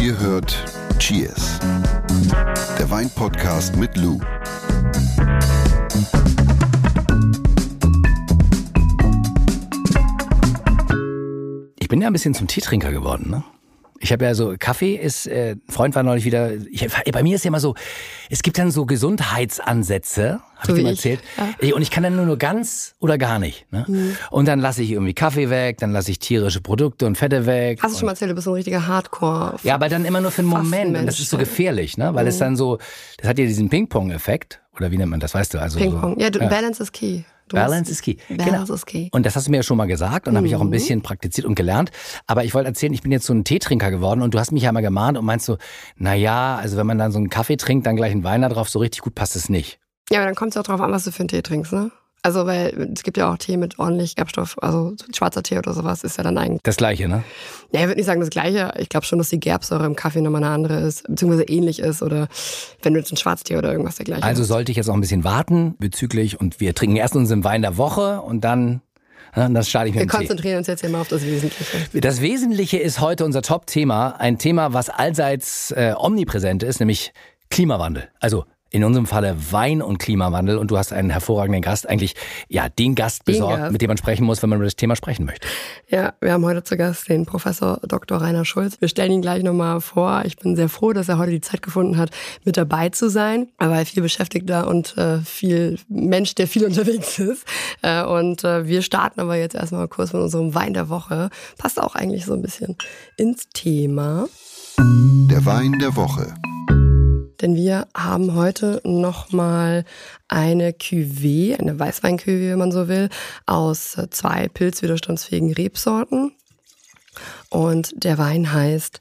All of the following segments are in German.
Ihr hört Cheers, der Weinpodcast mit Lou. Ich bin ja ein bisschen zum Teetrinker geworden, ne? Ich habe ja so, Kaffee ist, äh, ein Freund war neulich wieder, ich, bei mir ist ja immer so, es gibt dann so Gesundheitsansätze, habe So ich dir mal ich, erzählt. ja. Ey, Und ich kann dann nur, nur ganz oder gar nicht. Ne? Mhm. Und dann lasse ich irgendwie Kaffee weg, dann lasse ich tierische Produkte und Fette weg. Hast du schon mal erzählt, du bist so ein richtiger Hardcore. Ja, aber dann immer nur für einen Moment. Und das ist so ja. gefährlich, ne? Weil es dann so, das hat ja diesen Ping-Pong-Effekt. Oder wie nennt man das, weißt du? Also Ping-Pong. So, Ja, du, Balance is key. Du Balance is key. Balance genau. is key. Und das hast du mir ja schon mal gesagt und habe ich auch ein Mhm. bisschen praktiziert und gelernt. Aber ich wollte erzählen, ich bin jetzt so ein Teetrinker geworden und du hast mich ja mal gemahnt und meinst so, na ja, also wenn man dann so einen Kaffee trinkt, dann gleich einen Wein da drauf, so richtig gut passt es nicht. Ja, aber dann kommt es auch drauf an, was du für einen Tee trinkst, ne? Also, weil es gibt ja auch Tee mit ordentlich Gerbstoff, also schwarzer Tee oder sowas ist ja dann eigentlich. Das gleiche, ne? Ja, ich würde nicht sagen das Gleiche. Ich glaube schon, dass die Gerbsäure im Kaffee nochmal eine andere ist, beziehungsweise ähnlich ist oder wenn du jetzt einen Schwarztee oder irgendwas dergleichen Also hast. sollte ich jetzt auch ein bisschen warten bezüglich und wir trinken erst unseren Wein der Woche und dann, ja, das starte ich mit Wir konzentrieren uns jetzt hier mal auf das Wesentliche. Das Wesentliche ist heute unser Top-Thema, ein Thema, was allseits äh, omnipräsent ist, nämlich Klimawandel. Also in unserem Falle Wein und Klimawandel und du hast einen hervorragenden Gast, eigentlich ja den Gast Den besorgt, Gast. mit dem man sprechen muss, wenn man über das Thema sprechen möchte. Ja, wir haben heute zu Gast den Professor Dr. Rainer Schulz. Wir stellen ihn gleich nochmal vor. Ich bin sehr froh, dass er heute die Zeit gefunden hat, mit dabei zu sein. Er war viel beschäftigter und äh, viel Mensch, der viel unterwegs ist. Äh, und äh, wir starten aber jetzt erstmal kurz mit unserem Wein der Woche. Passt auch eigentlich so ein bisschen ins Thema. Der Wein der Woche. Denn wir haben heute nochmal eine Cuvée, eine Weißwein-Cuvée, wenn man so will, aus zwei pilzwiderstandsfähigen Rebsorten. Und der Wein heißt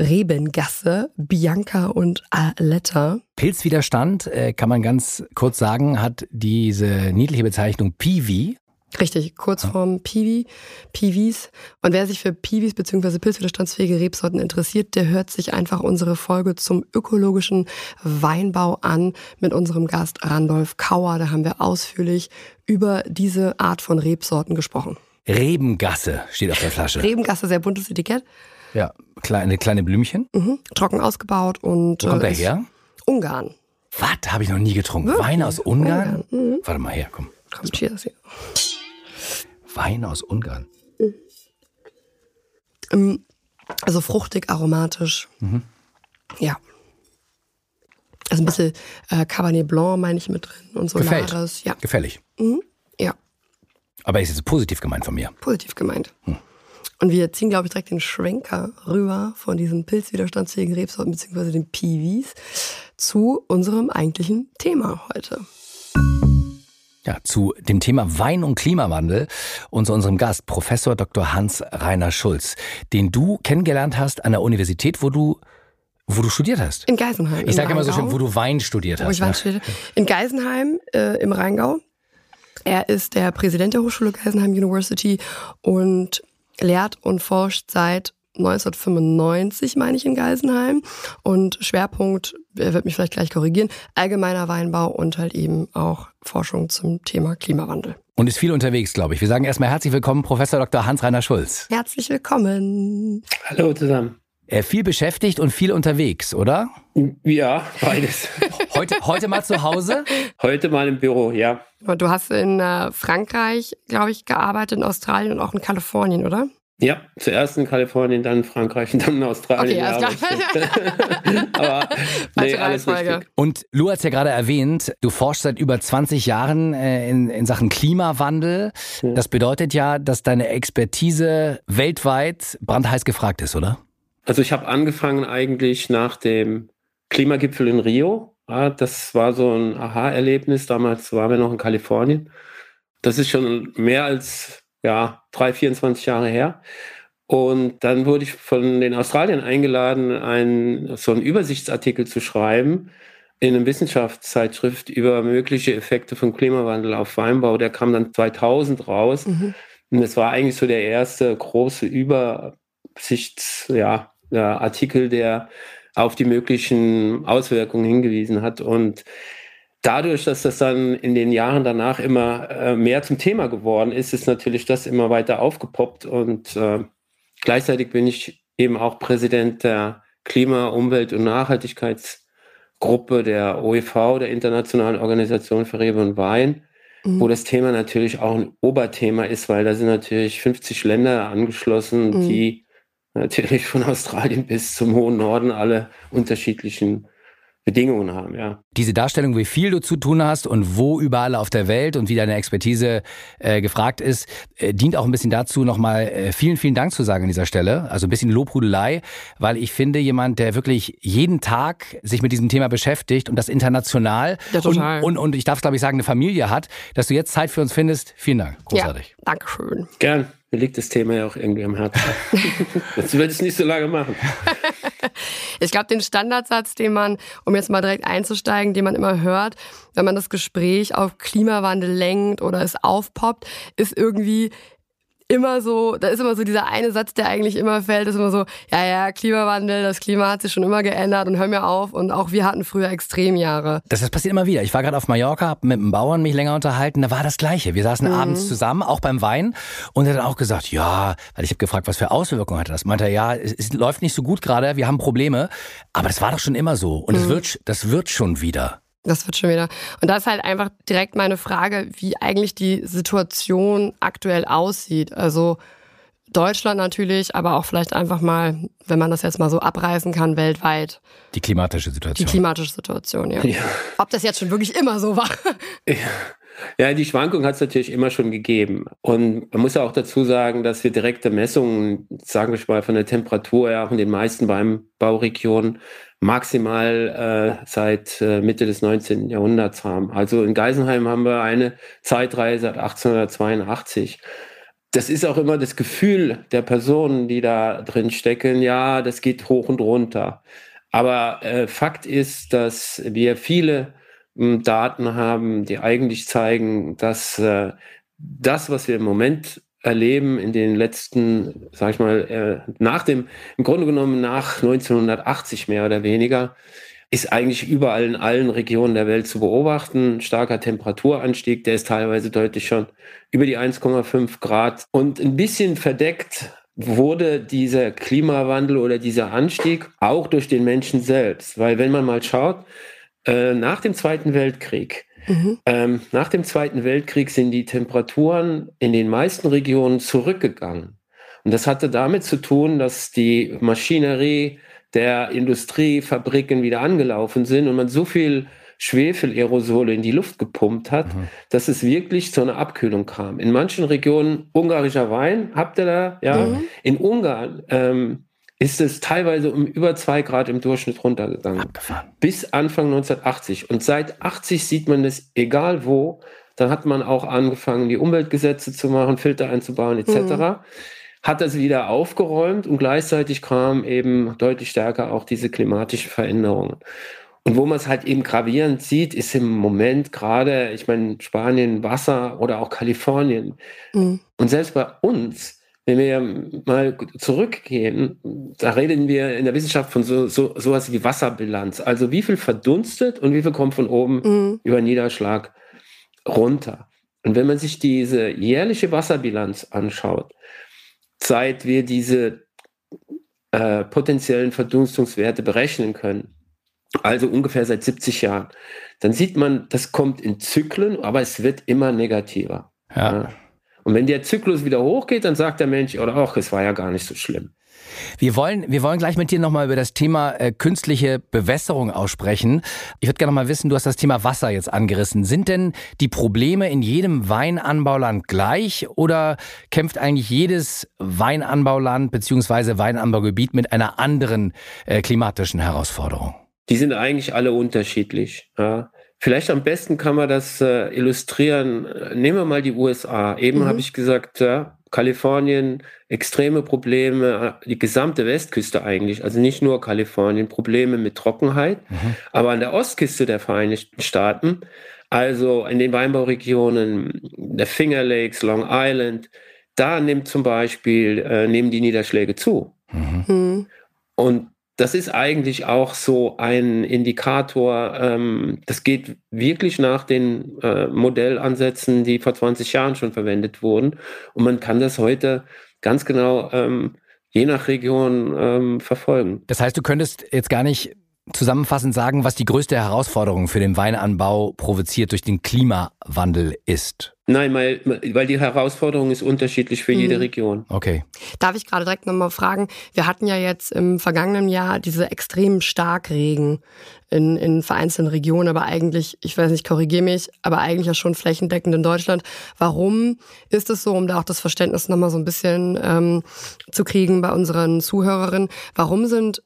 Rebengasse, Bianca und Aletta. Pilzwiderstand, äh, kann man ganz kurz sagen, hat diese niedliche Bezeichnung Piwi. Richtig, Kurzform Piwi, Piwis. Und wer sich für Piwis bzw. pilzwiderstandsfähige Rebsorten interessiert, der hört sich einfach unsere Folge zum ökologischen Weinbau an mit unserem Gast Randolph Kauer. Da haben wir ausführlich über diese Art von Rebsorten gesprochen. Rebengasse steht auf der Flasche. Rebengasse, sehr buntes Etikett, ja, kleine, kleine Blümchen. mhm. trocken ausgebaut und Wo kommt äh, er ist her? Ungarn. Was? Habe ich noch nie getrunken. Wirklich? Wein aus Ungarn? Ungarn, mhm. Warte mal her, komm. Komm, cheers hier. Wein aus Ungarn. Ähm, Also fruchtig, aromatisch. Mhm. Ja. Also ein bisschen äh, Cabernet Blanc meine ich mit drin und Gefällt. Solaris. Ja. Gefällig. ja, Aber ist jetzt positiv gemeint von mir. positiv gemeint. Hm. Und wir ziehen, glaube ich, direkt den Schwenker rüber von diesen pilzwiderstandsfähigen Rebsorten beziehungsweise den Piwis zu unserem eigentlichen Thema heute. Ja, zu dem Thema Wein und Klimawandel und zu unserem Gast, Professor Dr. Hans-Rainer Schulz, den du kennengelernt hast an der Universität, wo du, wo du studiert hast. In Geisenheim. Ich sage immer so schön, wo du Wein studiert wo hast. ich Wein ne? studierte. In Geisenheim äh, im Rheingau. Er ist der Präsident der Hochschule Geisenheim University und lehrt und forscht seit 1995, meine ich, in Geisenheim. Und Schwerpunkt, er wird mich vielleicht gleich korrigieren, allgemeiner Weinbau und halt eben auch Forschung zum Thema Klimawandel. Und ist viel unterwegs, glaube ich. Wir sagen erstmal herzlich willkommen, Professor Dr. Hans-Rainer Schulz. Herzlich willkommen. Hallo zusammen. Äh, viel beschäftigt und viel unterwegs, oder? Ja, beides. Heute, heute mal zu Hause? Heute mal im Büro, ja. Du hast in äh, Frankreich, glaube ich, gearbeitet, in Australien und auch in Kalifornien, oder? Ja, zuerst in Kalifornien, dann in Frankreich und dann in Australien. Okay, ja, klar. aber nee, alles richtig. Und Lou hat es ja gerade erwähnt, du forschst seit über 20 Jahren äh, in, in Sachen Klimawandel. Das bedeutet ja, dass deine Expertise weltweit brandheiß gefragt ist, oder? Also ich habe angefangen eigentlich nach dem Klimagipfel in Rio. Ja, das war so ein Aha-Erlebnis. Damals waren wir noch in Kalifornien. Das ist schon mehr als ja, drei, 24 Jahre her. Und dann wurde ich von den Australiern eingeladen, einen, so einen Übersichtsartikel zu schreiben in einer Wissenschaftszeitschrift über mögliche Effekte von Klimawandel auf Weinbau. Der kam dann 2000 raus. Mhm. Und das war eigentlich so der erste große Übersichts, ja, ja, Artikel, der auf die möglichen Auswirkungen hingewiesen hat. Und dadurch, dass das dann in den Jahren danach immer äh, mehr zum Thema geworden ist, ist natürlich das immer weiter aufgepoppt. Und äh, gleichzeitig bin ich eben auch Präsident der Klima-, Umwelt- und Nachhaltigkeitsgruppe der OEV, der Internationalen Organisation für Rebe und Wein, mhm. wo das Thema natürlich auch ein Oberthema ist, weil da sind natürlich 50 Länder angeschlossen, mhm. die natürlich von Australien bis zum hohen Norden alle unterschiedlichen Bedingungen haben, ja. Diese Darstellung, wie viel du zu tun hast und wo überall auf der Welt und wie deine Expertise äh, gefragt ist, äh, dient auch ein bisschen dazu, nochmal äh, vielen, vielen Dank zu sagen an dieser Stelle. Also ein bisschen Lobhudelei, weil ich finde, jemand, der wirklich jeden Tag sich mit diesem Thema beschäftigt und das international ja, total. Und, und, und ich darf, glaube ich, sagen, eine Familie hat, dass du jetzt Zeit für uns findest. Vielen Dank. Großartig. Ja, Dankeschön. Gern. Mir liegt das Thema ja auch irgendwie am Herzen. das wird es nicht so lange machen. Ich glaube, den Standardsatz, den man, um jetzt mal direkt einzusteigen, den man immer hört, wenn man das Gespräch auf Klimawandel lenkt oder es aufpoppt, ist irgendwie, immer so, da ist immer so dieser eine Satz, der eigentlich immer fällt, ist immer so, ja, ja, Klimawandel, das Klima hat sich schon immer geändert und hör mir auf und auch wir hatten früher Extremjahre. Das, das passiert immer wieder. Ich war gerade auf Mallorca, hab mit einem Bauern mich länger unterhalten, da war das Gleiche. Wir saßen mhm. abends zusammen, auch beim Wein und er hat dann auch gesagt, ja, weil ich habe gefragt, was für Auswirkungen hat das? Meinte er, ja, es, es, läuft nicht so gut gerade, wir haben Probleme, aber das war doch schon immer so und es mhm. wird, das wird schon wieder. Das wird schon wieder. Und das ist halt einfach direkt meine Frage, wie eigentlich die Situation aktuell aussieht. Also Deutschland natürlich, aber auch vielleicht einfach mal, wenn man das jetzt mal so abreißen kann, weltweit. Die klimatische Situation. Die klimatische Situation, ja. ja. Ob das jetzt schon wirklich immer so war. Ja. Ja, die Schwankung hat es natürlich immer schon gegeben. Und man muss ja auch dazu sagen, dass wir direkte Messungen, sagen wir mal, von der Temperatur ja auch in den meisten Weinbauregionen maximal äh, seit äh, Mitte des 19. Jahrhunderts haben. Also in Geisenheim haben wir eine Zeitreihe seit 1882. Das ist auch immer das Gefühl der Personen, die da drin stecken. Ja, das geht hoch und runter. Aber äh, Fakt ist, dass wir viele Daten haben, die eigentlich zeigen, dass äh, das, was wir im Moment erleben in den letzten, sag ich mal, äh, nach dem, im Grunde genommen nach 1980 mehr oder weniger, ist eigentlich überall in allen Regionen der Welt zu beobachten. Starker Temperaturanstieg, der ist teilweise deutlich schon über die 1,5 Grad. Und ein bisschen verdeckt wurde dieser Klimawandel oder dieser Anstieg auch durch den Menschen selbst. Weil wenn man mal schaut, äh, nach dem Zweiten Weltkrieg Mhm. Ähm, nach dem Zweiten Weltkrieg sind die Temperaturen in den meisten Regionen zurückgegangen. Und das hatte damit zu tun, dass die Maschinerie der Industriefabriken wieder angelaufen sind und man so viel Schwefelaerosole in die Luft gepumpt hat, mhm. dass es wirklich zu einer Abkühlung kam. In manchen Regionen ungarischer Wein habt ihr da, ja. Mhm. In Ungarn ähm, ist es teilweise um über zwei Grad im Durchschnitt runtergegangen. Abgefahren. Bis Anfang 1980. Und seit 80 sieht man es egal wo. Dann hat man auch angefangen, die Umweltgesetze zu machen, Filter einzubauen etc. Mhm. Hat das wieder aufgeräumt und gleichzeitig kam eben deutlich stärker auch diese klimatischen Veränderungen. Und wo man es halt eben gravierend sieht, ist im Moment gerade, ich meine, Spanien, Wasser oder auch Kalifornien. Mhm. Und selbst bei uns wenn wir mal zurückgehen, da reden wir in der Wissenschaft von so, so sowas wie Wasserbilanz. Also wie viel verdunstet und wie viel kommt von oben mhm. über Niederschlag runter. Und wenn man sich diese jährliche Wasserbilanz anschaut, seit wir diese äh, potenziellen Verdunstungswerte berechnen können, also ungefähr seit 70 Jahren, dann sieht man, das kommt in Zyklen, aber es wird immer negativer. Ja. ja. Und wenn der Zyklus wieder hochgeht, dann sagt der Mensch, oder ach, es war ja gar nicht so schlimm. Wir wollen, wir wollen gleich mit dir nochmal über das Thema äh, künstliche Bewässerung aussprechen. Ich würde gerne nochmal wissen, du hast das Thema Wasser jetzt angerissen. Sind denn die Probleme in jedem Weinanbauland gleich oder kämpft eigentlich jedes Weinanbauland bzw. Weinanbaugebiet mit einer anderen äh, klimatischen Herausforderung? Die sind eigentlich alle unterschiedlich. Ja. Vielleicht am besten kann man das äh, illustrieren. Nehmen wir mal die USA. Eben mhm. habe ich gesagt, ja, Kalifornien, extreme Probleme, die gesamte Westküste eigentlich, also nicht nur Kalifornien, Probleme mit Trockenheit, mhm. aber an der Ostküste der Vereinigten Staaten, also in den Weinbauregionen der Finger Lakes, Long Island, da nimmt zum Beispiel, äh, nehmen die Niederschläge zu. Mhm. mhm. Und das ist eigentlich auch so ein Indikator, ähm, das geht wirklich nach den äh, Modellansätzen, die vor 20 Jahren schon verwendet wurden. Und man kann das heute ganz genau ähm, je nach Region ähm, verfolgen. Das heißt, du könntest jetzt gar nicht zusammenfassend sagen, was die größte Herausforderung für den Weinanbau provoziert durch den Klimawandel ist? Nein, weil, weil die Herausforderung ist unterschiedlich für mhm. jede Region. Okay. Darf ich gerade direkt nochmal fragen? Wir hatten ja jetzt im vergangenen Jahr diese extremen Starkregen in, in vereinzelten Regionen, aber eigentlich, ich weiß nicht, korrigiere mich, aber eigentlich ja schon flächendeckend in Deutschland. Warum ist es so, um da auch das Verständnis nochmal so ein bisschen ähm, zu kriegen bei unseren Zuhörerinnen, warum sind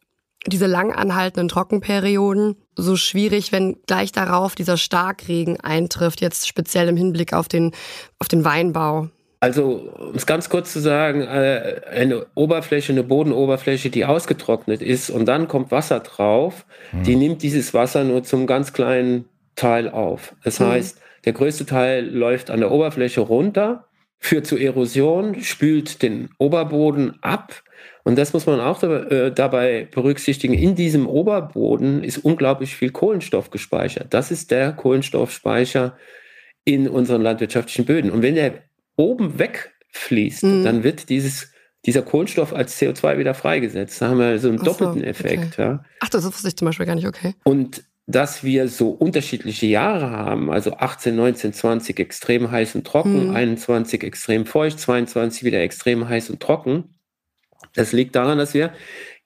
diese lang anhaltenden Trockenperioden so schwierig, wenn gleich darauf dieser Starkregen eintrifft, jetzt speziell im Hinblick auf den, auf den Weinbau? Also, um es ganz kurz zu sagen, äh, eine Oberfläche, eine Bodenoberfläche, die ausgetrocknet ist und dann kommt Wasser drauf, mhm. die nimmt dieses Wasser nur zum ganz kleinen Teil auf. Das mhm. heißt, der größte Teil läuft an der Oberfläche runter, führt zu Erosion, spült den Oberboden ab und das muss man auch äh, dabei berücksichtigen. In diesem Oberboden ist unglaublich viel Kohlenstoff gespeichert. Das ist der Kohlenstoffspeicher in unseren landwirtschaftlichen Böden. Und wenn der oben wegfließt, mhm. dann wird dieses, dieser Kohlenstoff als CO2 wieder freigesetzt. Da haben wir so einen Ach doppelten so, Effekt. Okay. Ja. Ach, das wusste ich zum Beispiel gar nicht, okay. Und dass wir so unterschiedliche Jahre haben, also 18, 19, 20 extrem heiß und trocken, mhm. 21 extrem feucht, 22 wieder extrem heiß und trocken, das liegt daran, dass wir,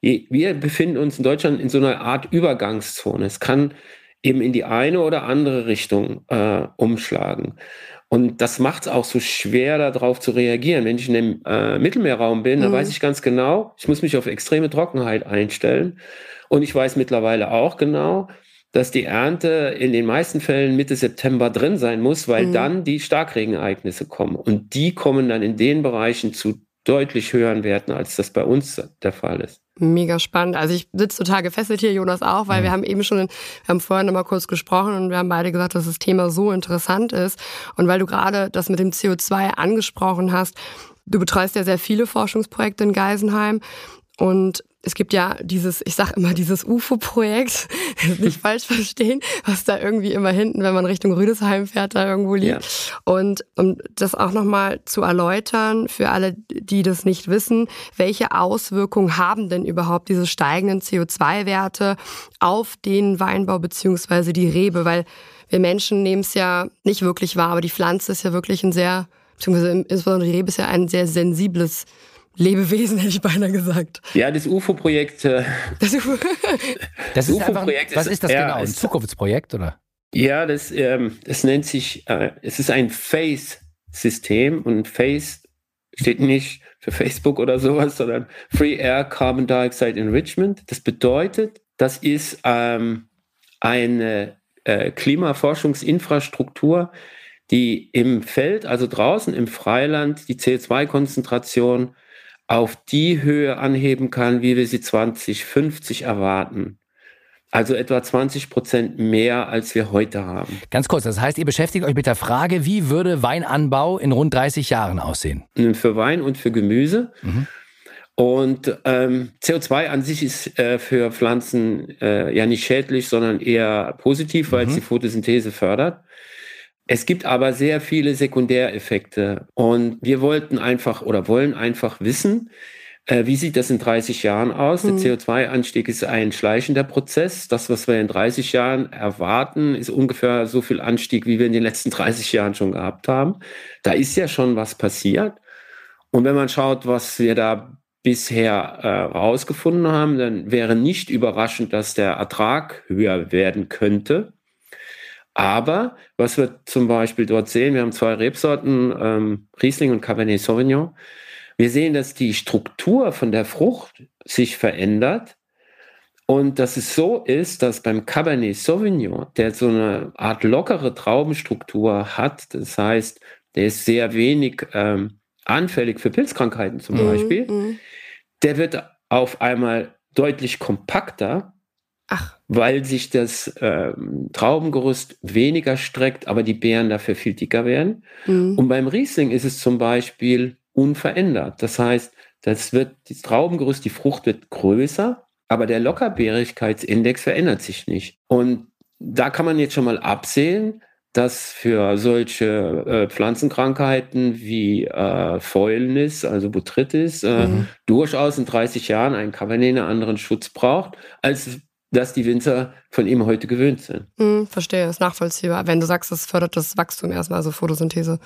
wir befinden uns in Deutschland in so einer Art Übergangszone. Es kann eben in die eine oder andere Richtung äh, umschlagen. Und das macht es auch so schwer, darauf zu reagieren. Wenn ich in dem äh, Mittelmeerraum bin, mhm. dann weiß ich ganz genau, ich muss mich auf extreme Trockenheit einstellen. Und ich weiß mittlerweile auch genau, dass die Ernte in den meisten Fällen Mitte September drin sein muss, weil mhm. dann die Starkregenereignisse kommen. Und die kommen dann in den Bereichen zu deutlich höheren Werten, als das bei uns der Fall ist. Mega spannend. Also ich sitze total gefesselt hier, Jonas auch, weil mhm. wir haben eben schon, wir haben vorhin noch mal kurz gesprochen und wir haben beide gesagt, dass das Thema so interessant ist. Und weil du gerade das mit dem CO2 angesprochen hast, du betreust ja sehr viele Forschungsprojekte in Geisenheim und es gibt ja dieses, ich sag immer, dieses UFO-Projekt, nicht falsch verstehen, was da irgendwie immer hinten, wenn man Richtung Rüdesheim fährt, da irgendwo liegt. Ja. Und um das auch nochmal zu erläutern, für alle, die das nicht wissen, welche Auswirkungen haben denn überhaupt diese steigenden CO2-Werte auf den Weinbau beziehungsweise die Rebe? Weil wir Menschen nehmen es ja nicht wirklich wahr, aber die Pflanze ist ja wirklich ein sehr, beziehungsweise insbesondere die Rebe ist ja ein sehr sensibles Lebewesen, hätte ich beinahe gesagt. Ja, das UFO-Projekt. Äh, das, UFO das ist einfach, was ist das genau? Ein Zukunftsprojekt, oder? Ja, das, ähm, das nennt sich, äh, es ist ein FACE-System und FACE steht nicht für Facebook oder sowas, sondern Free Air Carbon Dioxide Enrichment. Das bedeutet, das ist ähm, eine äh, Klimaforschungsinfrastruktur, die im Feld, also draußen im Freiland, die CO2-Konzentration auf die Höhe anheben kann, wie wir sie 2050 erwarten. Also etwa 20 Prozent mehr, als wir heute haben. Ganz kurz, das heißt, ihr beschäftigt euch mit der Frage, wie würde Weinanbau in rund 30 Jahren aussehen? Für Wein und für Gemüse. Mhm. Und ähm, CO2 an sich ist äh, für Pflanzen äh, ja nicht schädlich, sondern eher positiv, weil mhm. es die Photosynthese fördert. Es gibt aber sehr viele Sekundäreffekte und wir wollten einfach oder wollen einfach wissen, äh, wie sieht das in 30 Jahren aus? Mhm. Der CO2-Anstieg ist ein schleichender Prozess. Das, was wir in 30 Jahren erwarten, ist ungefähr so viel Anstieg, wie wir in den letzten 30 Jahren schon gehabt haben. Da ist ja schon was passiert. Und wenn man schaut, was wir da bisher äh, rausgefunden haben, dann wäre nicht überraschend, dass der Ertrag höher werden könnte. Aber was wir zum Beispiel dort sehen, wir haben zwei Rebsorten, ähm, Riesling und Cabernet Sauvignon. Wir sehen, dass die Struktur von der Frucht sich verändert und dass es so ist, dass beim Cabernet Sauvignon, der so eine Art lockere Traubenstruktur hat, das heißt, der ist sehr wenig ähm, anfällig für Pilzkrankheiten zum mhm, Beispiel, mhm. der wird auf einmal deutlich kompakter Ach. Weil sich das ähm, Traubengerüst weniger streckt, aber die Beeren dafür viel dicker werden. Mhm. Und beim Riesling ist es zum Beispiel unverändert. Das heißt, das wird, das Traubengerüst, die Frucht wird größer, aber der Lockerbeerigkeitsindex verändert sich nicht. Und da kann man jetzt schon mal absehen, dass für solche äh, Pflanzenkrankheiten wie äh, Fäulnis, also Botrytis, äh, mhm. durchaus in 30 Jahren ein Cabernet einen anderen Schutz braucht, als dass die Winzer von ihm heute gewöhnt sind. Mhm, verstehe, ist nachvollziehbar. Wenn du sagst, das fördert das Wachstum erstmal, also Photosynthese.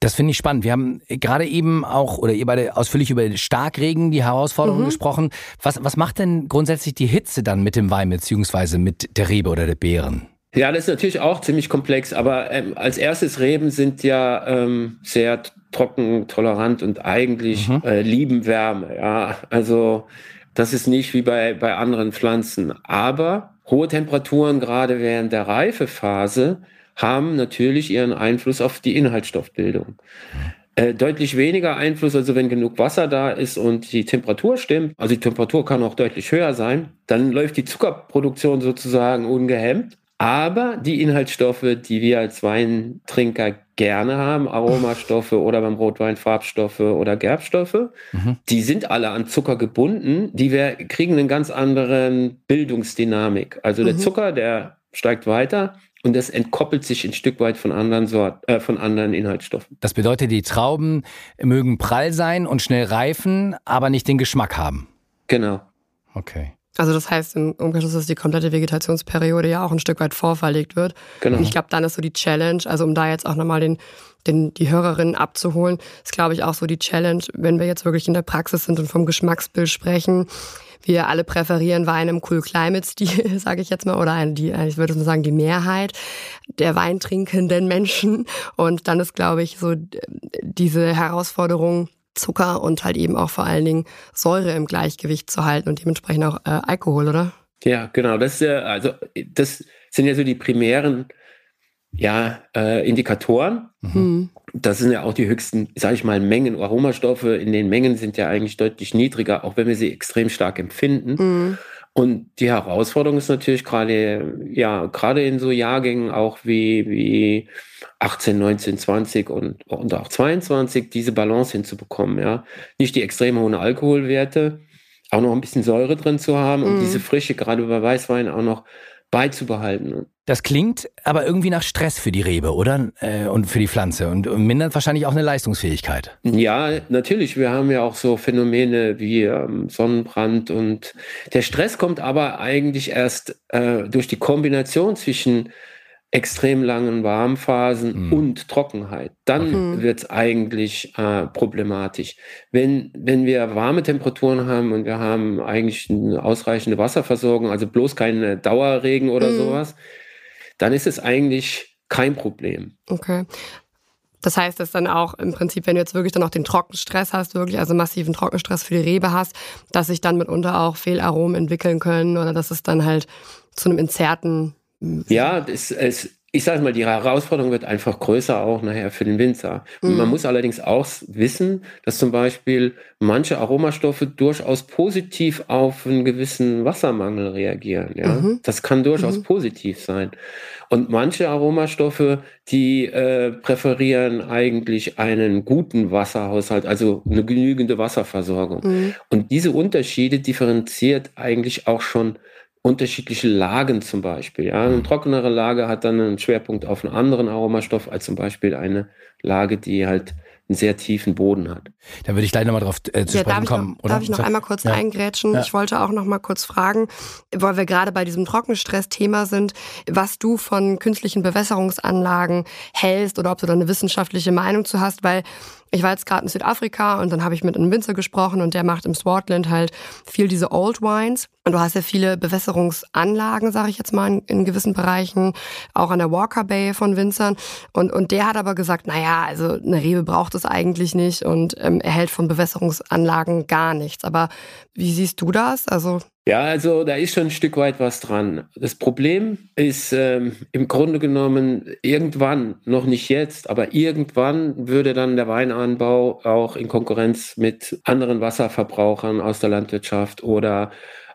Das finde ich spannend. Wir haben gerade eben auch, oder ihr beide ausführlich über Starkregen, die Herausforderungen mhm. gesprochen. Was, was macht denn grundsätzlich die Hitze dann mit dem Wein, beziehungsweise mit der Rebe oder der Beeren? Ja, das ist natürlich auch ziemlich komplex, aber ähm, als erstes Reben sind ja ähm, sehr trocken, tolerant und eigentlich mhm. äh, lieben Wärme. Ja, also das ist nicht wie bei, bei anderen Pflanzen. Aber hohe Temperaturen, gerade während der Reifephase, haben natürlich ihren Einfluss auf die Inhaltsstoffbildung. Äh, deutlich weniger Einfluss, also wenn genug Wasser da ist und die Temperatur stimmt, also die Temperatur kann auch deutlich höher sein, dann läuft die Zuckerproduktion sozusagen ungehemmt. Aber die Inhaltsstoffe, die wir als Weintrinker gerne haben, Aromastoffe oder beim Rotwein Farbstoffe oder Gerbstoffe, mhm. die sind alle an Zucker gebunden. Die wir, kriegen einen ganz anderen Bildungsdynamik. Also mhm. der Zucker, der steigt weiter und das entkoppelt sich ein Stück weit von anderen Sorten, äh, von anderen Inhaltsstoffen. Das bedeutet, die Trauben mögen prall sein und schnell reifen, aber nicht den Geschmack haben. Genau. Okay. Also das heißt im Umkehrschluss, dass die komplette Vegetationsperiode ja auch ein Stück weit vorverlegt wird. Genau. Und ich glaube, dann ist so die Challenge, also um da jetzt auch nochmal den, den, die Hörerinnen abzuholen, ist glaube ich auch so die Challenge, wenn wir jetzt wirklich in der Praxis sind und vom Geschmacksbild sprechen, wir alle präferieren Wein im Cool Climate Stil, sage ich jetzt mal, oder die, ich würde mal sagen, die Mehrheit der weintrinkenden Menschen. Und dann ist, glaube ich, so diese Herausforderung, Zucker und halt eben auch vor allen Dingen Säure im Gleichgewicht zu halten und dementsprechend auch äh, Alkohol, oder? Ja, genau. Das ja, also das sind ja so die primären ja, äh, Indikatoren. Mhm. Das sind ja auch die höchsten, sage ich mal, Mengen. Aromastoffe in den Mengen sind ja eigentlich deutlich niedriger, auch wenn wir sie extrem stark empfinden. Mhm. Und die Herausforderung ist natürlich gerade, ja, gerade in so Jahrgängen auch wie, wie 18, 19, 20 und, und auch 22, diese Balance hinzubekommen, ja. Nicht die extrem hohen Alkoholwerte, auch noch ein bisschen Säure drin zu haben und mhm. diese Frische, gerade bei Weißwein, auch noch beizubehalten. Das klingt aber irgendwie nach Stress für die Rebe, oder? Äh, und für die Pflanze und, mindert wahrscheinlich auch eine Leistungsfähigkeit. Ja, natürlich. Wir haben ja auch so Phänomene wie ähm, Sonnenbrand und der Stress kommt aber eigentlich erst äh, durch die Kombination zwischen extrem langen Warmphasen mhm. und Trockenheit. Dann mhm. wird es eigentlich äh, problematisch. Wenn, wenn wir warme Temperaturen haben und wir haben eigentlich eine ausreichende Wasserversorgung, also bloß keinen Dauerregen oder mhm. sowas, dann ist es eigentlich kein Problem. Okay. Das heißt, dass dann auch im Prinzip, wenn du jetzt wirklich dann auch den Trockenstress hast, wirklich also massiven Trockenstress für die Rebe hast, dass sich dann mitunter auch Fehlaromen entwickeln können oder dass es dann halt zu einem entzerrten ja, es, es, ich sage mal, die Herausforderung wird einfach größer auch nachher für den Winzer. Mhm. Man muss allerdings auch wissen, dass zum Beispiel manche Aromastoffe durchaus positiv auf einen gewissen Wassermangel reagieren. Ja? Mhm. Das kann durchaus mhm. positiv sein. Und manche Aromastoffe, die äh, präferieren eigentlich einen guten Wasserhaushalt, also eine genügende Wasserversorgung. Mhm. Und diese Unterschiede differenziert eigentlich auch schon unterschiedliche Lagen zum Beispiel. Ja? Eine mhm. trockenere Lage hat dann einen Schwerpunkt auf einen anderen Aromastoff als zum Beispiel eine Lage, die halt einen sehr tiefen Boden hat. Da würde ich gleich nochmal drauf äh, zu ja, sprechen kommen. Noch, oder? Darf ich noch einmal kurz ja. eingrätschen? Ja. Ich wollte auch noch mal kurz fragen, weil wir gerade bei diesem Trockenstress-Thema sind, was du von künstlichen Bewässerungsanlagen hältst oder ob du da eine wissenschaftliche Meinung zu hast, weil ich war jetzt gerade in Südafrika und dann habe ich mit einem Winzer gesprochen und der macht im Swartland halt viel diese Old Wines. Und du hast ja viele Bewässerungsanlagen, sage ich jetzt mal, in, in, gewissen Bereichen, auch an der Walker Bay von Winzern. Und, und der hat aber gesagt, naja, also eine Rebe braucht es eigentlich nicht und ähm, er hält von Bewässerungsanlagen gar nichts. Aber wie siehst du das? Also ja, also da ist schon ein Stück weit was dran. Das Problem ist ähm, im Grunde genommen irgendwann, noch nicht jetzt, aber irgendwann würde dann der Weinanbau auch in Konkurrenz mit anderen Wasserverbrauchern aus der Landwirtschaft oder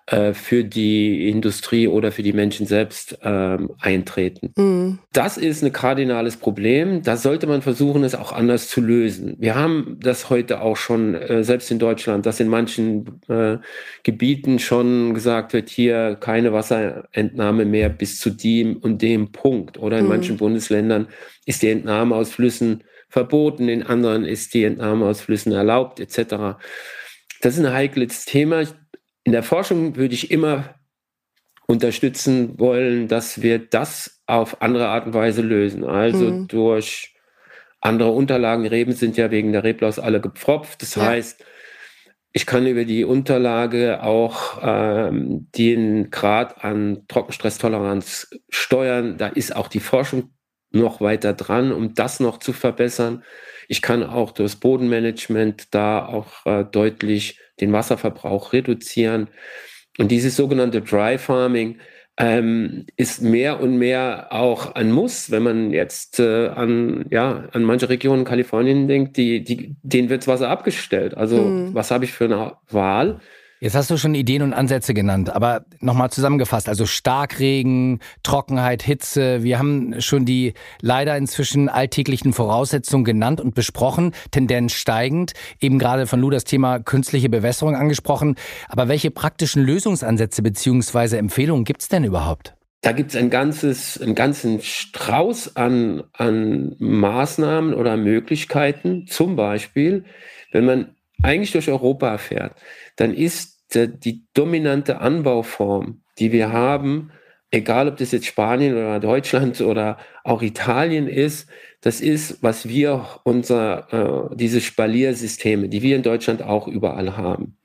äh, für die Industrie oder für die Menschen selbst ähm, eintreten. Mhm. Das ist ein kardinales Problem. Da sollte man versuchen, es auch anders zu lösen. Wir haben das heute auch schon, äh, selbst in Deutschland, dass in manchen äh, Gebieten schon gesagt wird, hier keine Wasserentnahme mehr bis zu dem und dem Punkt. Oder in mhm. manchen Bundesländern ist die Entnahme aus Flüssen verboten, in anderen ist die Entnahme aus Flüssen erlaubt, etc. Das ist ein heikles Thema. In der Forschung würde ich immer unterstützen wollen, dass wir das auf andere Art und Weise lösen. Also mhm. durch andere Unterlagen. Reben sind ja wegen der Reblaus alle gepfropft. Das ja. heißt, ich kann über die Unterlage auch ähm, den Grad an Trockenstresstoleranz steuern. Da ist auch die Forschung noch weiter dran, um das noch zu verbessern. Ich kann auch durch Bodenmanagement da auch äh, deutlich den Wasserverbrauch reduzieren. Und dieses sogenannte Dry Farming ähm, ist mehr und mehr auch ein Muss, wenn man jetzt äh, an, ja, an manche Regionen Kalifornien denkt, die, die, denen wird Wasser abgestellt. Also mhm. was habe ich für eine Wahl? Jetzt hast du schon Ideen und Ansätze genannt, aber nochmal zusammengefasst, also Starkregen, Trockenheit, Hitze, wir haben schon die leider inzwischen alltäglichen Voraussetzungen genannt und besprochen, Tendenz steigend, eben gerade von Lou das Thema künstliche Bewässerung angesprochen, aber welche praktischen Lösungsansätze beziehungsweise Empfehlungen gibt's denn überhaupt? Da gibt's ein ganzes, einen ganzen Strauß an, an Maßnahmen oder Möglichkeiten. Zum Beispiel, wenn man eigentlich durch Europa fährt, dann ist die dominante Anbauform, die wir haben, egal ob das jetzt Spanien oder Deutschland oder auch Italien ist, das ist, was wir unser, äh, diese Spaliersysteme, die wir in Deutschland auch überall haben.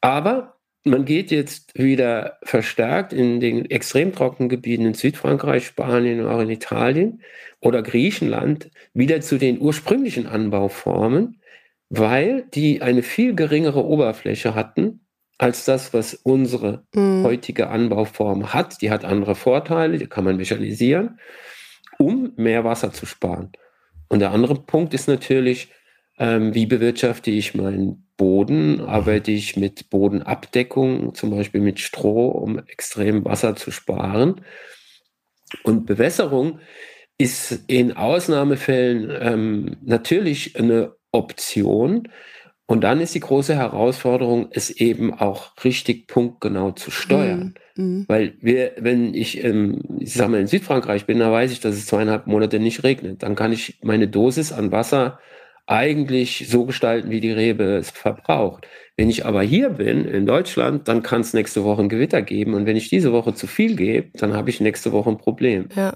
Aber man geht jetzt wieder verstärkt in den extrem trockenen Gebieten in Südfrankreich, Spanien und auch in Italien oder Griechenland wieder zu den ursprünglichen Anbauformen, weil die eine viel geringere Oberfläche hatten als das, was unsere mhm. heutige Anbauform hat. Die hat andere Vorteile, die kann man mechanisieren, um mehr Wasser zu sparen. Und der andere Punkt ist natürlich, ähm, wie bewirtschafte ich meinen Boden? Arbeite ich mit Bodenabdeckung, zum Beispiel mit Stroh, um extrem Wasser zu sparen? Und Bewässerung ist in Ausnahmefällen ähm, natürlich eine Option, und dann ist die große Herausforderung, es eben auch richtig punktgenau zu steuern. Mhm. mhm. Weil wir, wenn ich, ähm, ich sag mal, in Südfrankreich bin, da weiß ich, dass es zweieinhalb Monate nicht regnet. Dann kann ich meine Dosis an Wasser eigentlich so gestalten, wie die Rebe es verbraucht. Wenn ich aber hier bin, in Deutschland, dann kann es nächste Woche ein Gewitter geben. Und wenn ich diese Woche zu viel gebe, dann habe ich nächste Woche ein Problem. Ja.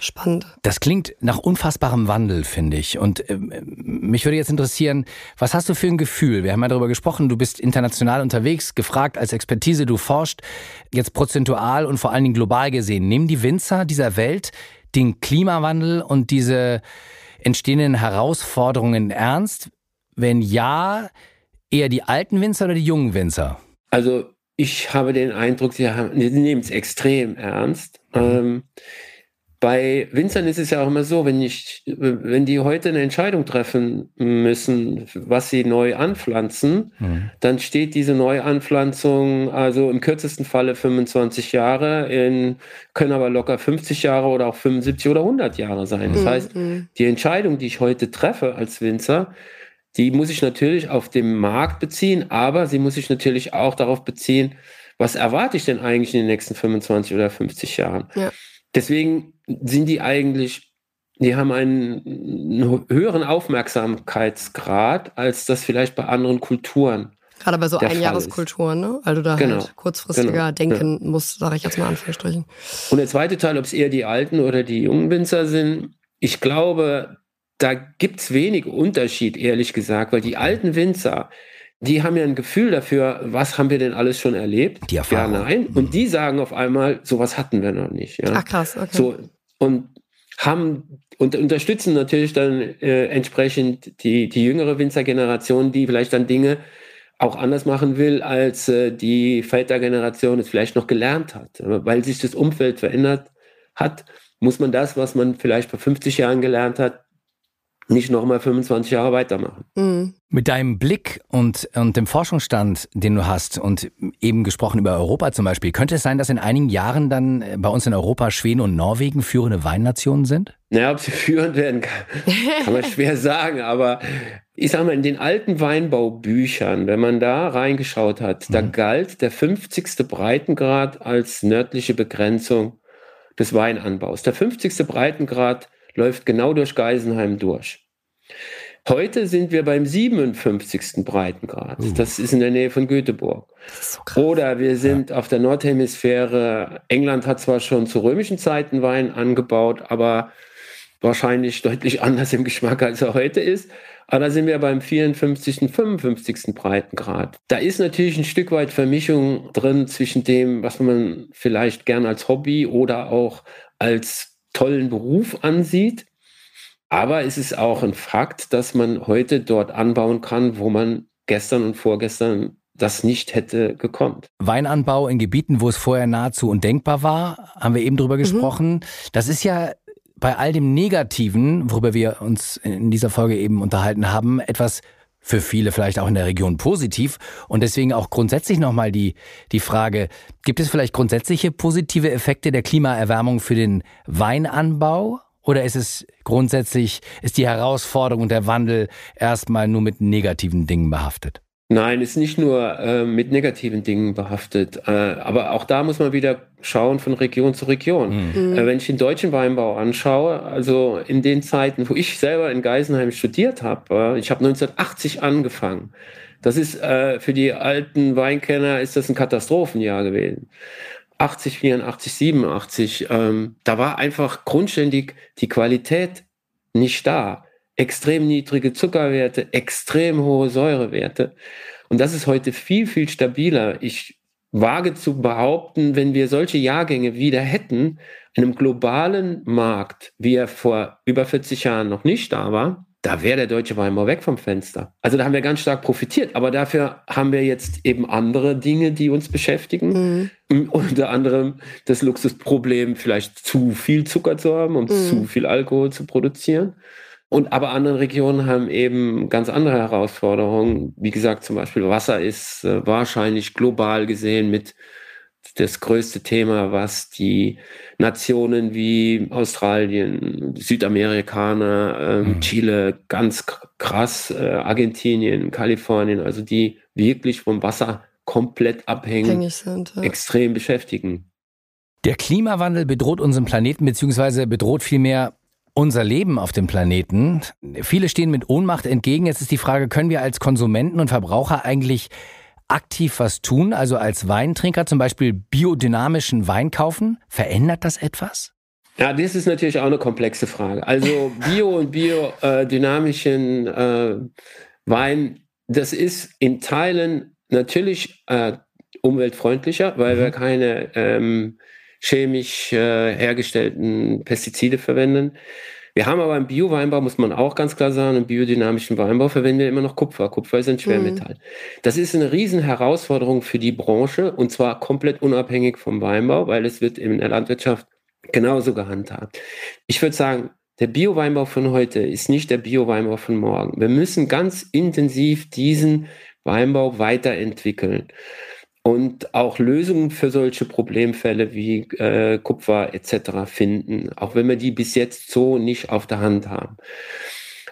Spannend. Das klingt nach unfassbarem Wandel, finde ich. Und äh, mich würde jetzt interessieren, was hast du für ein Gefühl? Wir haben ja darüber gesprochen, du bist international unterwegs, gefragt als Expertise, du forscht jetzt prozentual und vor allen Dingen global gesehen. Nehmen die Winzer dieser Welt den Klimawandel und diese entstehenden Herausforderungen ernst? Wenn ja, eher die alten Winzer oder die jungen Winzer? Also ich habe den Eindruck, sie, sie nehmen es extrem ernst. Mhm. Ähm, bei Winzern ist es ja auch immer so, wenn ich, wenn die heute eine Entscheidung treffen müssen, was sie neu anpflanzen, mhm. dann steht diese Neuanpflanzung also im kürzesten Falle 25 Jahre, in, können aber locker 50 Jahre oder auch 75 oder 100 Jahre sein. Das mhm. heißt, mhm. die Entscheidung, die ich heute treffe als Winzer, die muss ich natürlich auf dem Markt beziehen, aber sie muss ich natürlich auch darauf beziehen, was erwarte ich denn eigentlich in den nächsten 25 oder 50 Jahren? Ja. Deswegen sind die eigentlich, die haben einen, einen höheren Aufmerksamkeitsgrad, als das vielleicht bei anderen Kulturen Gerade bei so Einjahreskulturen, ne? Du da genau. halt kurzfristiger genau. denken ja. musst, sage ich jetzt mal Anführungsstrichen. Und der zweite Teil, ob es eher die alten oder die jungen Winzer sind, ich glaube, da gibt es wenig Unterschied, ehrlich gesagt, weil die alten Winzer, die haben ja ein Gefühl dafür, was haben wir denn alles schon erlebt? Die Erfahrung. Ja, nein. Und die sagen auf einmal, sowas hatten wir noch nicht. Ja? Ach krass, okay. So, und haben und unterstützen natürlich dann äh, entsprechend die, die jüngere Winzergeneration, die vielleicht dann Dinge auch anders machen will, als äh, die Vätergeneration es vielleicht noch gelernt hat. Weil sich das Umfeld verändert hat, muss man das, was man vielleicht vor 50 Jahren gelernt hat, nicht nochmal 25 Jahre weitermachen. Mhm. Mit deinem Blick und, und dem Forschungsstand, den du hast und eben gesprochen über Europa zum Beispiel, könnte es sein, dass in einigen Jahren dann bei uns in Europa Schweden und Norwegen führende Weinnationen sind? Naja, ob sie führend werden, kann, kann man schwer sagen, aber ich sag mal, in den alten Weinbaubüchern, wenn man da reingeschaut hat, mhm. da galt der 50. Breitengrad als nördliche Begrenzung des Weinanbaus. Der 50. Breitengrad läuft genau durch Geisenheim durch. Heute sind wir beim 57. Breitengrad. Uh. Das ist in der Nähe von Göteborg. So Oder wir sind ja. auf der Nordhemisphäre. England hat zwar schon zu römischen Zeiten Wein angebaut, aber wahrscheinlich deutlich anders im Geschmack, als er heute ist. Aber da sind wir beim 54., 55. Breitengrad. Da ist natürlich ein Stück weit Vermischung drin zwischen dem, was man vielleicht gern als Hobby oder auch als tollen Beruf ansieht. Aber es ist auch ein Fakt, dass man heute dort anbauen kann, wo man gestern und vorgestern das nicht hätte gekonnt. Weinanbau in Gebieten, wo es vorher nahezu undenkbar war, haben wir eben drüber mhm. gesprochen. Das ist ja bei all dem Negativen, worüber wir uns in dieser Folge eben unterhalten haben, etwas für viele vielleicht auch in der Region positiv. Und deswegen auch grundsätzlich nochmal die, die Frage, gibt es vielleicht grundsätzliche positive Effekte der Klimaerwärmung für den Weinanbau? Oder ist es grundsätzlich, ist die Herausforderung und der Wandel erstmal nur mit negativen Dingen behaftet? Nein, ist nicht nur äh, mit negativen Dingen behaftet, äh, aber auch da muss man wieder schauen von Region zu Region. Mhm. Äh, wenn ich den deutschen Weinbau anschaue, also in den Zeiten, wo ich selber in Geisenheim studiert habe, äh, ich habe 1980 angefangen. Das ist äh, für die alten Weinkenner ist das ein Katastrophenjahr gewesen. 80, 84, 87, ähm, da war einfach grundständig die Qualität nicht da extrem niedrige Zuckerwerte, extrem hohe Säurewerte. Und das ist heute viel, viel stabiler. Ich wage zu behaupten, wenn wir solche Jahrgänge wieder hätten, in einem globalen Markt, wie er vor über 40 Jahren noch nicht da war, da wäre der deutsche Weinbau weg vom Fenster. Also da haben wir ganz stark profitiert. Aber dafür haben wir jetzt eben andere Dinge, die uns beschäftigen. Mhm. Unter anderem das Luxusproblem, vielleicht zu viel Zucker zu haben, um mhm. zu viel Alkohol zu produzieren. Und aber andere Regionen haben eben ganz andere Herausforderungen. Wie gesagt, zum Beispiel Wasser ist äh, wahrscheinlich global gesehen mit das größte Thema, was die Nationen wie Australien, Südamerikaner, äh, mhm. Chile, ganz krass, äh, Argentinien, Kalifornien, also die wirklich vom Wasser komplett abhängen, sind, ja. extrem beschäftigen. Der Klimawandel bedroht unseren Planeten, beziehungsweise bedroht vielmehr unser Leben auf dem Planeten. Viele stehen mit Ohnmacht entgegen. Jetzt ist die Frage, können wir als Konsumenten und Verbraucher eigentlich aktiv was tun, also als Weintrinker zum Beispiel biodynamischen Wein kaufen? Verändert das etwas? Ja, das ist natürlich auch eine komplexe Frage. Also bio und biodynamischen äh, Wein, das ist in Teilen natürlich äh, umweltfreundlicher, weil mhm. wir keine ähm, chemisch äh, hergestellten Pestizide verwenden. Wir haben aber im Bio-Weinbau, muss man auch ganz klar sagen, im biodynamischen Weinbau verwenden wir immer noch Kupfer. Kupfer ist ein Schwermetall. Mhm. Das ist eine riesen Herausforderung für die Branche und zwar komplett unabhängig vom Weinbau, weil es wird in der Landwirtschaft genauso gehandhabt. Ich würde sagen, der Bio-Weinbau von heute ist nicht der Bio-Weinbau von morgen. Wir müssen ganz intensiv diesen Weinbau weiterentwickeln und auch Lösungen für solche Problemfälle wie äh, Kupfer etc. finden, auch wenn wir die bis jetzt so nicht auf der Hand haben.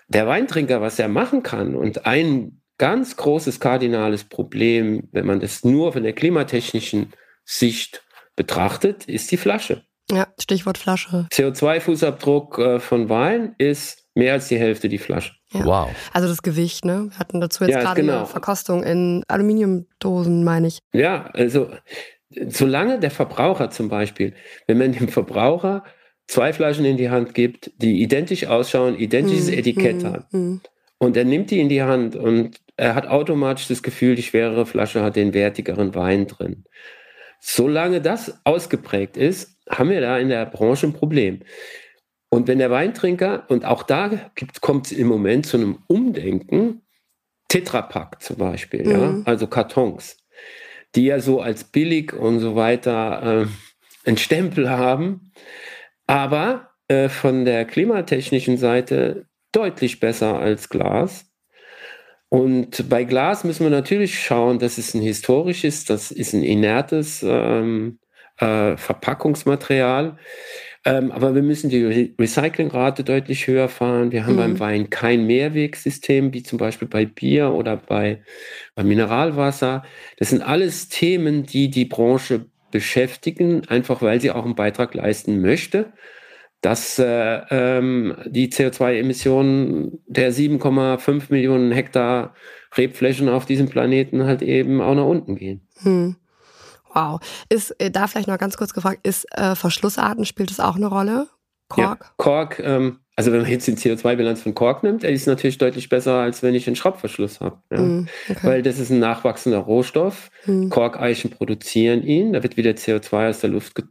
Der Weintrinker, was er machen kann und ein ganz großes kardinales Problem, wenn man das nur von der klimatechnischen Sicht betrachtet, ist die Flasche. Ja, Stichwort Flasche. CO2-Fußabdruck äh, von Wein ist mehr als die Hälfte die Flasche. Ja. Wow. Also das Gewicht, ne? Wir hatten dazu jetzt ja, gerade genau. eine Verkostung in Aluminiumdosen, meine ich. Ja, also solange der Verbraucher zum Beispiel, wenn man dem Verbraucher zwei Flaschen in die Hand gibt, die identisch ausschauen, identisches mm, Etikett mm, haben, mm. und er nimmt die in die Hand und er hat automatisch das Gefühl, die schwerere Flasche hat den wertigeren Wein drin. Solange das ausgeprägt ist, haben wir da in der Branche ein Problem. Und wenn der Weintrinker, und auch da kommt es im Moment zu einem Umdenken, Tetrapack zum Beispiel, mhm. ja, also Kartons, die ja so als billig und so weiter äh, einen Stempel haben, aber äh, von der klimatechnischen Seite deutlich besser als Glas. Und bei Glas müssen wir natürlich schauen, dass es ein historisches, das ist ein inertes ähm, äh, Verpackungsmaterial. Ähm, aber wir müssen die Re Recyclingrate deutlich höher fahren. Wir haben mhm. beim Wein kein Mehrwegsystem, wie zum Beispiel bei Bier oder bei, bei Mineralwasser. Das sind alles Themen, die die Branche beschäftigen, einfach weil sie auch einen Beitrag leisten möchte, dass äh, ähm, die CO2-Emissionen der 7,5 Millionen Hektar Rebflächen auf diesem Planeten halt eben auch nach unten gehen. Hm. Wow. Ist äh, da vielleicht noch ganz kurz gefragt, ist äh, Verschlussarten, spielt das auch eine Rolle? Kork? Ja, Kork, ähm, also wenn man jetzt die CO2-Bilanz von Kork nimmt, ist natürlich deutlich besser, als wenn ich einen Schraubverschluss habe. Ja. Mm, okay. Weil das ist ein nachwachsender Rohstoff. Mm. Korkeichen produzieren ihn, da wird wieder CO2 aus der Luft ge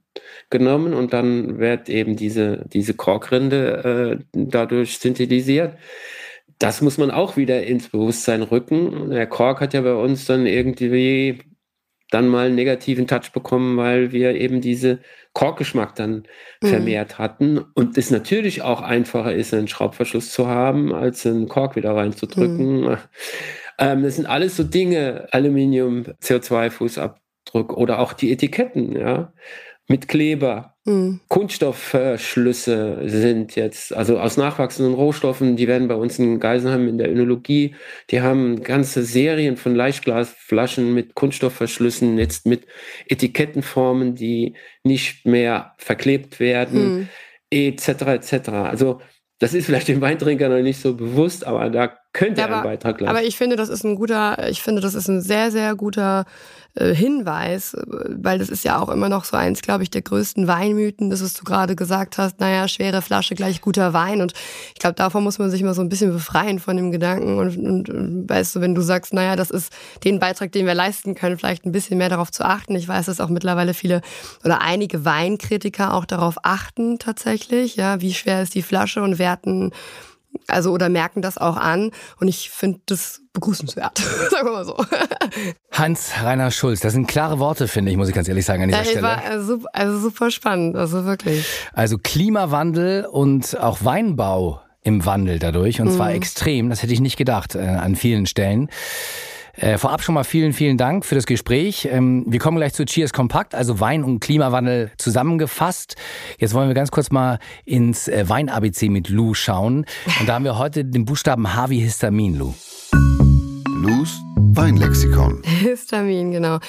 genommen und dann wird eben diese, diese Korkrinde äh, dadurch synthetisiert. Das muss man auch wieder ins Bewusstsein rücken. Der Kork hat ja bei uns dann irgendwie dann mal einen negativen Touch bekommen, weil wir eben diese Korkgeschmack dann mhm. vermehrt hatten und es natürlich auch einfacher ist, einen Schraubverschluss zu haben, als einen Kork wieder reinzudrücken. Mhm. Ähm, das sind alles so Dinge, Aluminium, CO2-Fußabdruck oder auch die Etiketten, ja mit Kleber. Mhm. Kunststoffschlüsse sind jetzt, also aus nachwachsenden Rohstoffen, die werden bei uns in Geisenheim in der Önologie, die haben ganze Serien von Leichtglasflaschen mit Kunststoffverschlüssen, jetzt mit Etikettenformen, die nicht mehr verklebt werden, mhm. etc. etc. Also das ist vielleicht dem Weintrinker noch nicht so bewusst, aber da könnte aber, ein Beitrag leisten. Aber ich finde, das ist ein guter, ich finde, das ist ein sehr, sehr guter äh, Hinweis, weil das ist ja auch immer noch so eins, glaube ich, der größten Weinmythen, das was du gerade gesagt hast, naja, schwere Flasche gleich guter Wein. Und ich glaube, davon muss man sich mal so ein bisschen befreien von dem Gedanken. Und, und, und weißt du, wenn du sagst, naja, das ist den Beitrag, den wir leisten können, vielleicht ein bisschen mehr darauf zu achten. Ich weiß, dass auch mittlerweile viele oder einige Weinkritiker auch darauf achten tatsächlich, ja, wie schwer ist die Flasche und werten also oder merken das auch an und ich finde das begrüßenswert, sagen wir mal so. Hans-Rainer Schulz, das sind klare Worte, finde ich, muss ich ganz ehrlich sagen an dieser ja, Stelle. War also, also super spannend, also wirklich. Also Klimawandel und auch Weinbau im Wandel dadurch und mhm. zwar extrem, das hätte ich nicht gedacht äh, an vielen Stellen. Äh, vorab schon mal vielen, vielen Dank für das Gespräch. Ähm, wir kommen gleich zu Cheers Kompakt, also Wein und Klimawandel zusammengefasst. Jetzt wollen wir ganz kurz mal ins äh, Wein-ABC mit Lou schauen. Und da haben wir heute den Buchstaben H wie Histamin, Lou. Lou's Weinlexikon. Histamin, genau.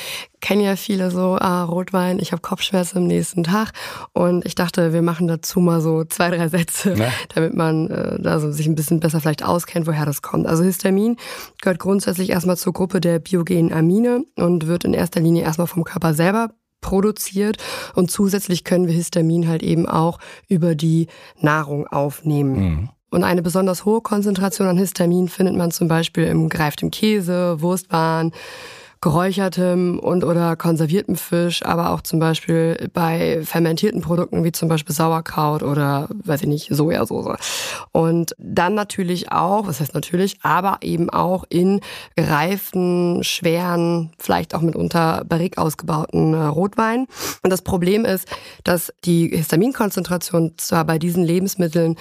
Kennen ja viele so, ah, Rotwein, ich habe Kopfschmerzen am nächsten Tag. Und ich dachte, wir machen dazu mal so zwei, drei Sätze, ja. damit man äh, da so sich ein bisschen besser vielleicht auskennt, woher das kommt. Also Histamin gehört grundsätzlich erstmal zur Gruppe der biogenen Amine und wird in erster Linie erstmal vom Körper selber produziert und zusätzlich können wir Histamin halt eben auch über die Nahrung aufnehmen. Mhm. Und eine besonders hohe Konzentration an Histamin findet man zum Beispiel im gereiftem Käse, Wurstwaren, geräuchertem und oder konserviertem Fisch, aber auch zum Beispiel bei fermentierten Produkten wie zum Beispiel Sauerkraut oder, weiß ich nicht, Sojasauce. Und dann natürlich auch, was heißt natürlich, aber eben auch in gereiften, schweren, vielleicht auch mitunter barrik ausgebauten äh, Rotwein. Und das Problem ist, dass die Histaminkonzentration zwar bei diesen Lebensmitteln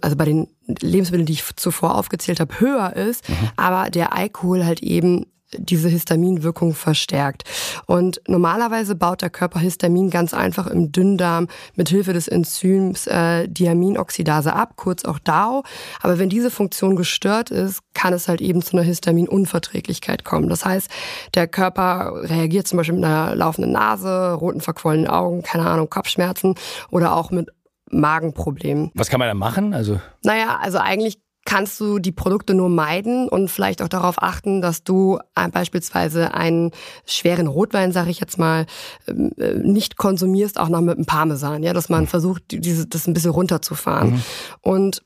also bei den Lebensmitteln, die ich zuvor aufgezählt habe, höher ist, mhm. aber der Alkohol halt eben diese Histaminwirkung verstärkt. Und normalerweise baut der Körper Histamin ganz einfach im Dünndarm mit Hilfe des Enzyms äh, Diaminoxidase ab, kurz auch DAO. Aber wenn diese Funktion gestört ist, kann es halt eben zu einer Histaminunverträglichkeit kommen. Das heißt, der Körper reagiert zum Beispiel mit einer laufenden Nase, roten verquollenen Augen, keine Ahnung, Kopfschmerzen oder auch mit Magenproblemen. Was kann man da machen? Also naja, also eigentlich kannst du die Produkte nur meiden und vielleicht auch darauf achten, dass du beispielsweise einen schweren Rotwein, sage ich jetzt mal, ähm, äh, nicht konsumierst, auch noch mit einem Parmesan, ja, dass man mhm. versucht, diese, das ein bisschen runterzufahren. Mhm. Und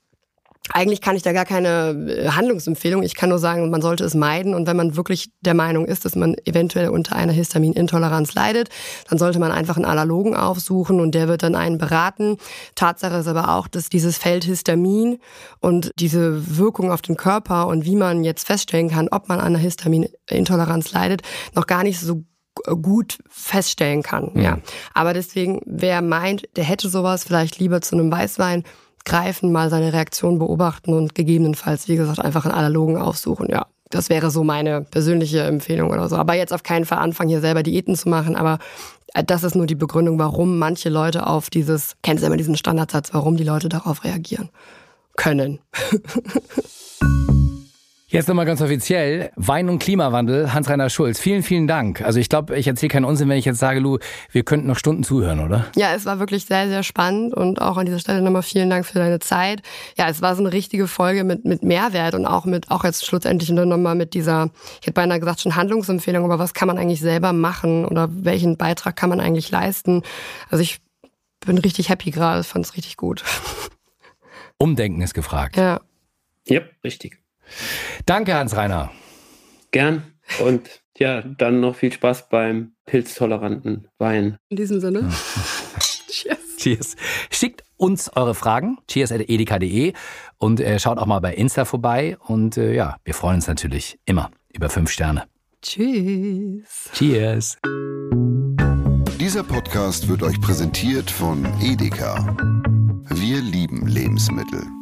eigentlich kann ich da gar keine äh, Handlungsempfehlung. Ich kann nur sagen, man sollte es meiden. Und wenn man wirklich der Meinung ist, dass man eventuell unter einer Histaminintoleranz leidet, dann sollte man einfach einen Allerlogen aufsuchen und der wird dann einen beraten. Tatsache ist aber auch, dass dieses Feld Histamin und diese Wirkung auf den Körper und wie man jetzt feststellen kann, ob man an einer Histaminintoleranz leidet, noch gar nicht so gut feststellen kann. Mhm. Ja. Aber deswegen, wer meint, der hätte sowas, vielleicht lieber zu einem Weißwein greifen, mal seine Reaktion beobachten und gegebenenfalls, wie gesagt, einfach einen Analogen aufsuchen. Ja, das wäre so meine persönliche Empfehlung oder so. Aber jetzt auf keinen Fall anfangen, hier selber Diäten zu machen. Aber äh, das ist nur die Begründung, warum manche Leute auf dieses, kennst du immer diesen Standardsatz, warum die Leute darauf reagieren können. Jetzt nochmal ganz offiziell, Wein und Klimawandel, Hans-Reiner Schulz. Vielen, vielen Dank. Also ich glaube, ich erzähle keinen Unsinn, wenn ich jetzt sage, Lu, wir könnten noch Stunden zuhören, oder? Ja, es war wirklich sehr, sehr spannend und auch an dieser Stelle nochmal vielen Dank für deine Zeit. Ja, es war so eine richtige Folge mit, mit Mehrwert und auch mit, auch jetzt schlussendlich nochmal mit dieser, ich hätte beinahe gesagt schon Handlungsempfehlung, aber was kann man eigentlich selber machen oder welchen Beitrag kann man eigentlich leisten? Also ich bin richtig happy gerade, fand es richtig gut. Umdenken ist gefragt. Ja. Ja, richtig. Danke, Hans-Reiner. Gern. Und ja, dann noch viel Spaß beim pilztoleranten Wein. In diesem Sinne. Cheers. Cheers. Schickt uns eure Fragen, cheers.edeka.de und äh, schaut auch mal bei Insta vorbei. Und äh, ja, wir freuen uns natürlich immer über fünf Sterne. Tschüss. Cheers. Dieser Podcast wird euch präsentiert von Edeka. Wir lieben Lebensmittel.